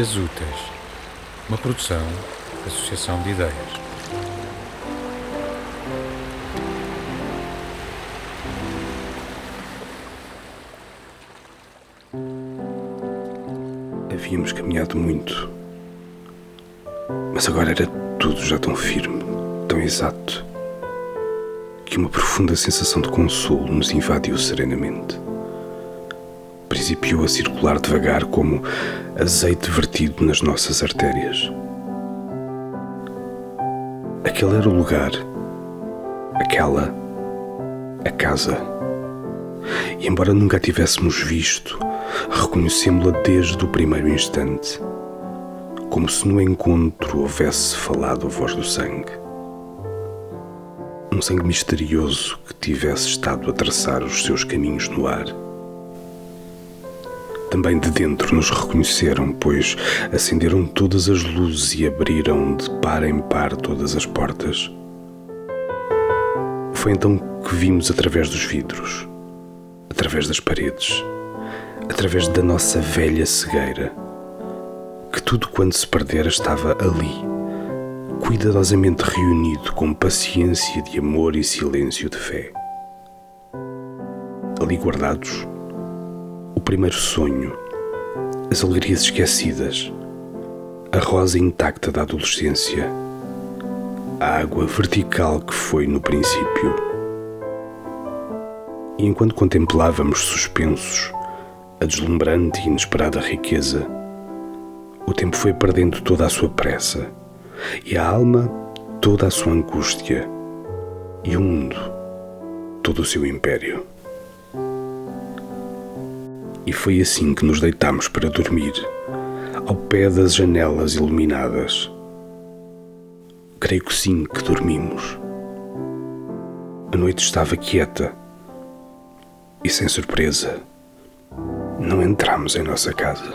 Úteis, uma produção, associação de ideias. Havíamos caminhado muito, mas agora era tudo já tão firme, tão exato, que uma profunda sensação de consolo nos invadiu serenamente. Principiou a circular devagar como azeite vertido nas nossas artérias. Aquele era o lugar, aquela, a casa. E embora nunca a tivéssemos visto, reconhecemos-la desde o primeiro instante, como se no encontro houvesse falado a voz do sangue. Um sangue misterioso que tivesse estado a traçar os seus caminhos no ar. Também de dentro nos reconheceram, pois acenderam todas as luzes e abriram de par em par todas as portas. Foi então que vimos através dos vidros, através das paredes, através da nossa velha cegueira, que tudo quanto se perdera estava ali, cuidadosamente reunido com paciência de amor e silêncio de fé. Ali guardados, o primeiro sonho, as alegrias esquecidas, a rosa intacta da adolescência, a água vertical que foi no princípio. E enquanto contemplávamos suspensos a deslumbrante e inesperada riqueza, o tempo foi perdendo toda a sua pressa e a alma toda a sua angústia e o mundo todo o seu império. E foi assim que nos deitámos para dormir, ao pé das janelas iluminadas. Creio que sim que dormimos. A noite estava quieta e, sem surpresa, não entramos em nossa casa.